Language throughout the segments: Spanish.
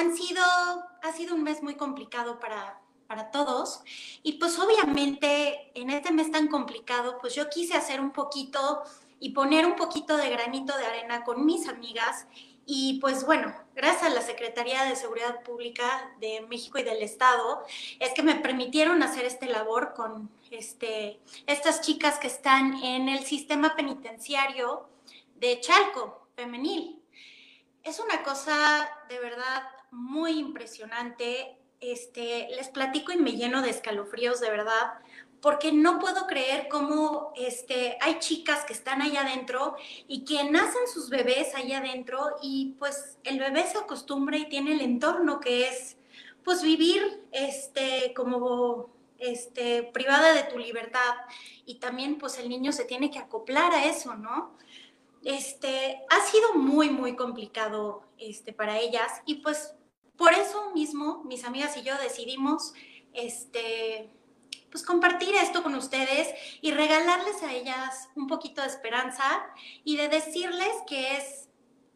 han sido, ha sido un mes muy complicado para, para todos y pues obviamente en este mes tan complicado pues yo quise hacer un poquito y poner un poquito de granito de arena con mis amigas y pues bueno, gracias a la Secretaría de Seguridad Pública de México y del Estado, es que me permitieron hacer este labor con este, estas chicas que están en el sistema penitenciario de Chalco, femenil. Es una cosa de verdad muy impresionante. Este, les platico y me lleno de escalofríos, de verdad, porque no puedo creer cómo este, hay chicas que están allá adentro y que nacen sus bebés allá adentro y pues el bebé se acostumbra y tiene el entorno que es pues vivir este, como este, privada de tu libertad y también pues el niño se tiene que acoplar a eso, ¿no? Este, ha sido muy, muy complicado este, para ellas y pues por eso mismo mis amigas y yo decidimos este, pues compartir esto con ustedes y regalarles a ellas un poquito de esperanza y de decirles que es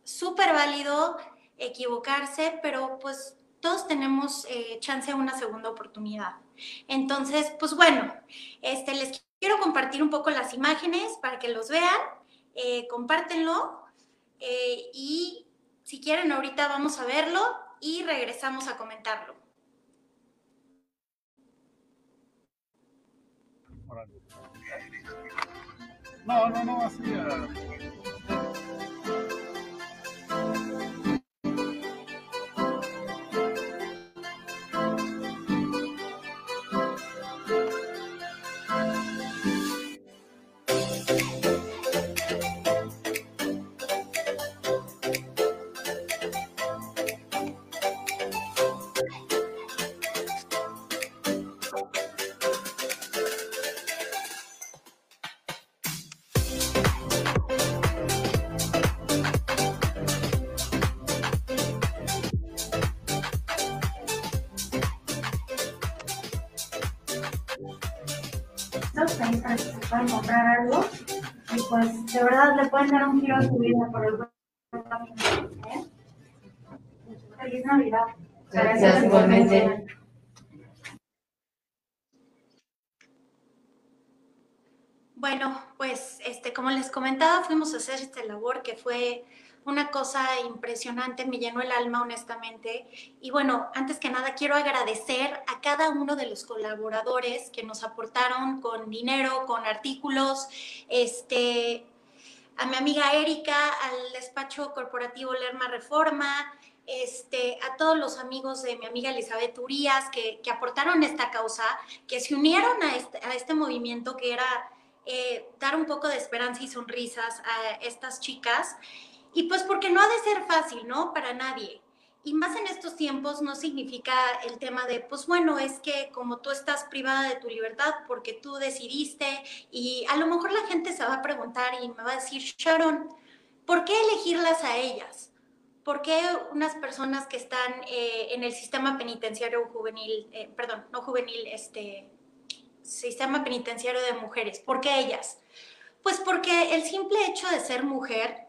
súper válido equivocarse, pero pues todos tenemos eh, chance a una segunda oportunidad. Entonces, pues bueno, este, les quiero compartir un poco las imágenes para que los vean, eh, compártenlo eh, y si quieren ahorita vamos a verlo y regresamos a comentarlo. No, no, no, así. Pueden comprar algo y pues de verdad le pueden dar un giro a su vida por el ¿eh? Feliz Navidad. Gracias, igualmente. Bueno, pues este, como les comentaba, fuimos a hacer esta labor que fue una cosa impresionante, me llenó el alma honestamente. Y bueno, antes que nada quiero agradecer a cada uno de los colaboradores que nos aportaron con dinero, con artículos, este, a mi amiga Erika, al despacho corporativo Lerma Reforma, este, a todos los amigos de mi amiga Elizabeth Urias que, que aportaron esta causa, que se unieron a este, a este movimiento que era eh, dar un poco de esperanza y sonrisas a estas chicas. Y pues porque no ha de ser fácil, ¿no? Para nadie. Y más en estos tiempos no significa el tema de, pues bueno, es que como tú estás privada de tu libertad porque tú decidiste y a lo mejor la gente se va a preguntar y me va a decir, Sharon, ¿por qué elegirlas a ellas? ¿Por qué unas personas que están eh, en el sistema penitenciario juvenil, eh, perdón, no juvenil, este, sistema penitenciario de mujeres, ¿por qué ellas? Pues porque el simple hecho de ser mujer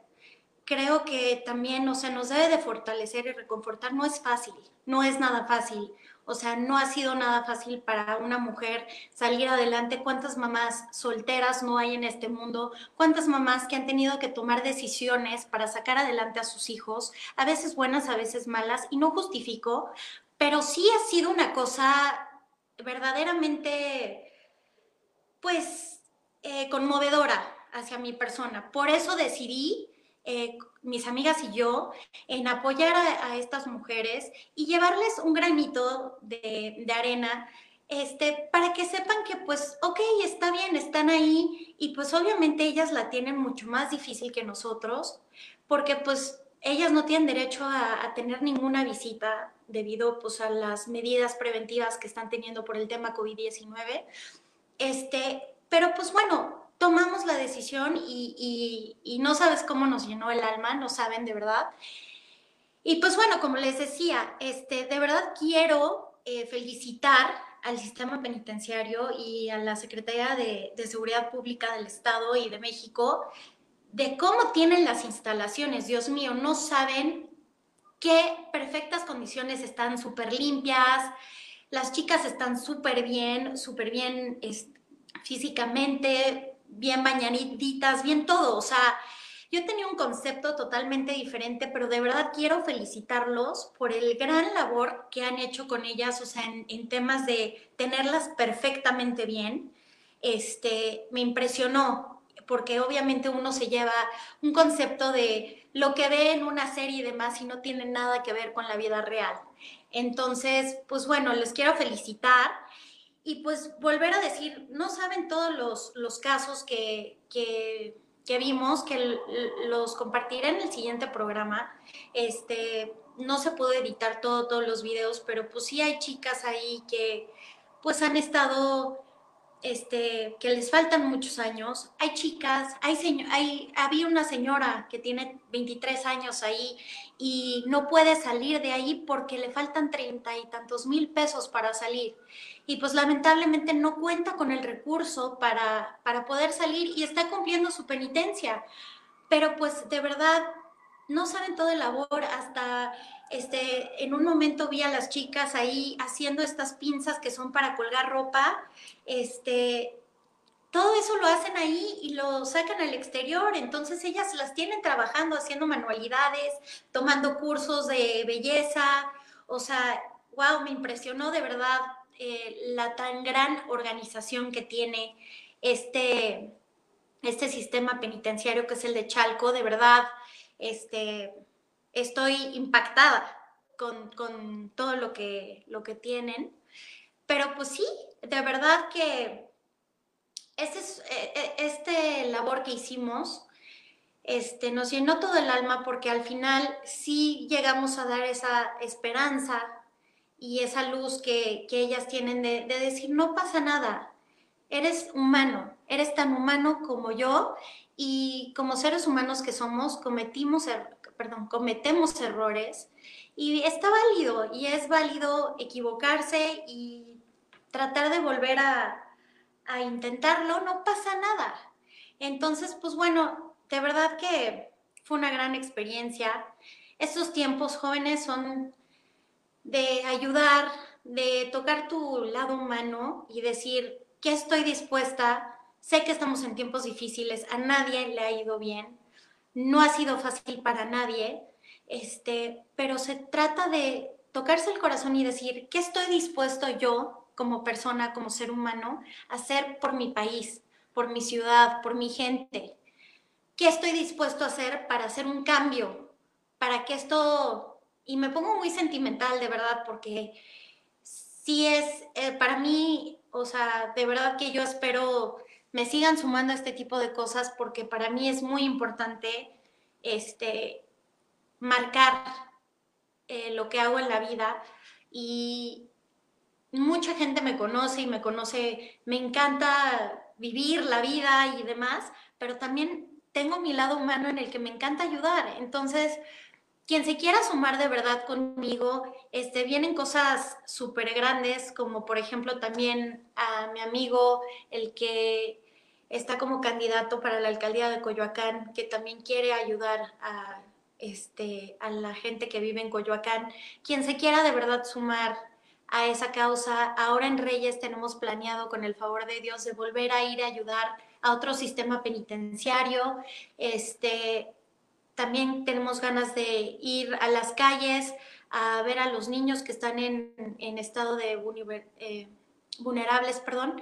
creo que también, o sea, nos debe de fortalecer y reconfortar. No es fácil, no es nada fácil. O sea, no ha sido nada fácil para una mujer salir adelante. ¿Cuántas mamás solteras no hay en este mundo? ¿Cuántas mamás que han tenido que tomar decisiones para sacar adelante a sus hijos? A veces buenas, a veces malas. Y no justifico, pero sí ha sido una cosa verdaderamente, pues, eh, conmovedora hacia mi persona. Por eso decidí eh, mis amigas y yo, en apoyar a, estas mujeres y llevarles un granito de, arena, este, para que sepan que pues, ok, está bien, están ahí y pues obviamente ellas la tienen mucho más difícil que nosotros, porque pues ellas no tienen derecho a, a tener ninguna visita debido pues a las medidas preventivas que están teniendo por el tema COVID-19. Este, pero pues bueno, tomamos la decisión y, no sabes cómo nos llenó el alma, no saben de verdad. Y pues bueno, como les decía, este, de verdad quiero eh, felicitar al sistema penitenciario y a la Secretaría de, de, Seguridad Pública del Estado y de México de cómo tienen las instalaciones. Dios mío, no saben qué perfectas condiciones están súper limpias. Las chicas están súper bien, súper bien físicamente, bien bañaditas, bien todo. O sea, yo tenía un concepto totalmente diferente, pero de verdad quiero felicitarlos por el gran labor que han hecho con ellas, o sea, en, temas de tenerlas perfectamente bien. Este, me impresionó, porque obviamente uno se lleva un concepto de lo que ve en una serie y demás y no tiene nada que ver con la vida real. Entonces, pues bueno, les quiero felicitar y pues volver a decir, no saben todos los, los casos que, que vimos, que los compartiré en el siguiente programa. Este, no se pudo editar todo, todos los videos, pero pues sí hay chicas ahí que pues han estado este, que les faltan muchos años. Hay chicas, hay, hay había una señora que tiene 23 años ahí y no puede salir de ahí porque le faltan treinta y tantos mil pesos para salir. Y pues lamentablemente no cuenta con el recurso para, para poder salir y está cumpliendo su penitencia. Pero pues de verdad no saben todo el labor hasta este, en un momento vi a las chicas ahí haciendo estas pinzas que son para colgar ropa, este, todo eso lo hacen ahí y lo sacan al exterior, entonces ellas las tienen trabajando, haciendo manualidades, tomando cursos de belleza, o sea, wow, me impresionó de verdad eh, la tan gran organización que tiene este, este sistema penitenciario que es el de Chalco, de verdad, este, estoy impactada con, todo lo que, lo que tienen. Pero pues sí, de verdad que este, es, este labor que hicimos este, nos llenó todo el alma porque al final sí llegamos a dar esa esperanza y esa luz que, ellas tienen de, de, decir, no pasa nada, eres humano, eres tan humano como yo y como seres humanos que somos, cometimos, er, perdón, cometemos errores y está válido y es válido equivocarse y tratar de volver a, a intentarlo, no pasa nada. Entonces, pues bueno, de verdad que fue una gran experiencia. Estos tiempos jóvenes son de ayudar, de tocar tu lado humano y decir que estoy dispuesta. Sé que estamos en tiempos difíciles, a nadie le ha ido bien, no ha sido fácil para nadie, este, pero se trata de tocarse el corazón y decir, ¿qué estoy dispuesto yo como persona, como ser humano, a hacer por mi país, por mi ciudad, por mi gente? ¿Qué estoy dispuesto a hacer para hacer un cambio? Para que esto, y me pongo muy sentimental de verdad, porque sí es, eh, para mí, o sea, de verdad que yo espero me sigan sumando este tipo de cosas porque para mí es muy importante este, marcar eh, lo que hago en la vida y mucha gente me conoce y me conoce, me encanta vivir la vida y demás, pero también tengo mi lado humano en el que me encanta ayudar. Entonces, quien se quiera sumar de verdad conmigo, este, vienen cosas súper grandes, como por ejemplo también a mi amigo, el que está como candidato para la alcaldía de Coyoacán, que también quiere ayudar a, este, a la gente que vive en Coyoacán. Quien se quiera de verdad sumar a esa causa, ahora en Reyes tenemos planeado, con el favor de Dios, de volver a ir a ayudar a otro sistema penitenciario. Este, también tenemos ganas de ir a las calles a ver a los niños que están en, estado de eh, vulnerables, perdón,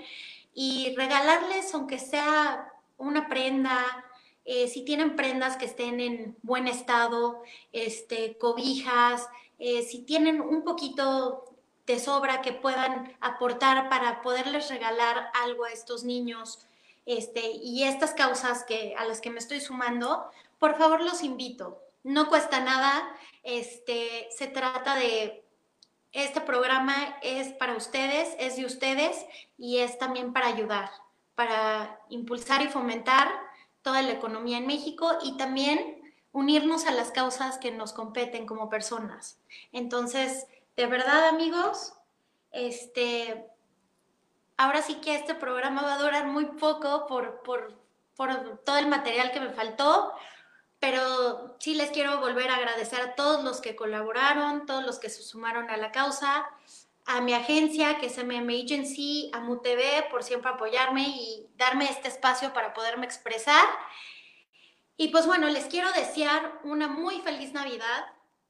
y regalarles, aunque sea una prenda, eh, si tienen prendas que estén en buen estado, este, cobijas, eh, si tienen un poquito de sobra que puedan aportar para poderles regalar algo a estos niños este, y estas causas que, a las que me estoy sumando, por favor los invito. No cuesta nada, este, se trata de este programa es para ustedes, es de ustedes y es también para ayudar, para impulsar y fomentar toda la economía en México y también unirnos a las causas que nos competen como personas. Entonces, de verdad, amigos, este, ahora sí que este programa va a durar muy poco por, por por todo el material que me faltó, pero sí les quiero volver a agradecer a todos los que colaboraron, todos los que se sumaron a la causa, a mi agencia, que es MM Agency, a MUTV, por siempre apoyarme y darme este espacio para poderme expresar. Y pues bueno, les quiero desear una muy feliz Navidad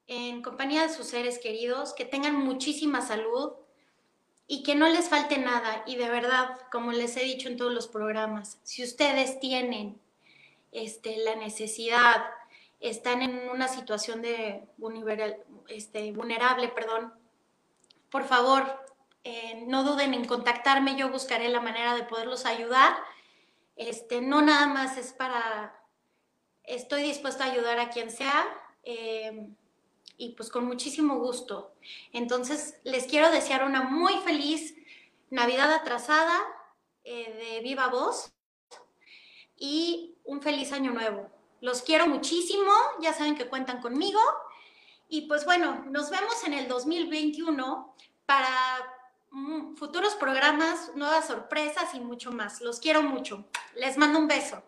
en compañía de sus seres queridos, que tengan muchísima salud y que no les falte nada. Y de verdad, como les he dicho en todos los programas, si ustedes tienen este, la necesidad, están en una situación de este, vulnerable, perdón, por favor, eh, no duden en contactarme, yo buscaré la manera de poderlos ayudar. Este, no nada más es para, estoy dispuesta a ayudar a quien sea. Eh, y pues con muchísimo gusto. Entonces, les quiero desear una muy feliz Navidad atrasada eh, de viva voz feliz año nuevo. Los quiero muchísimo, ya saben que cuentan conmigo. Y pues bueno, nos vemos en el 2021 para mm, futuros programas, nuevas sorpresas y mucho más. Los quiero mucho. Les mando un beso.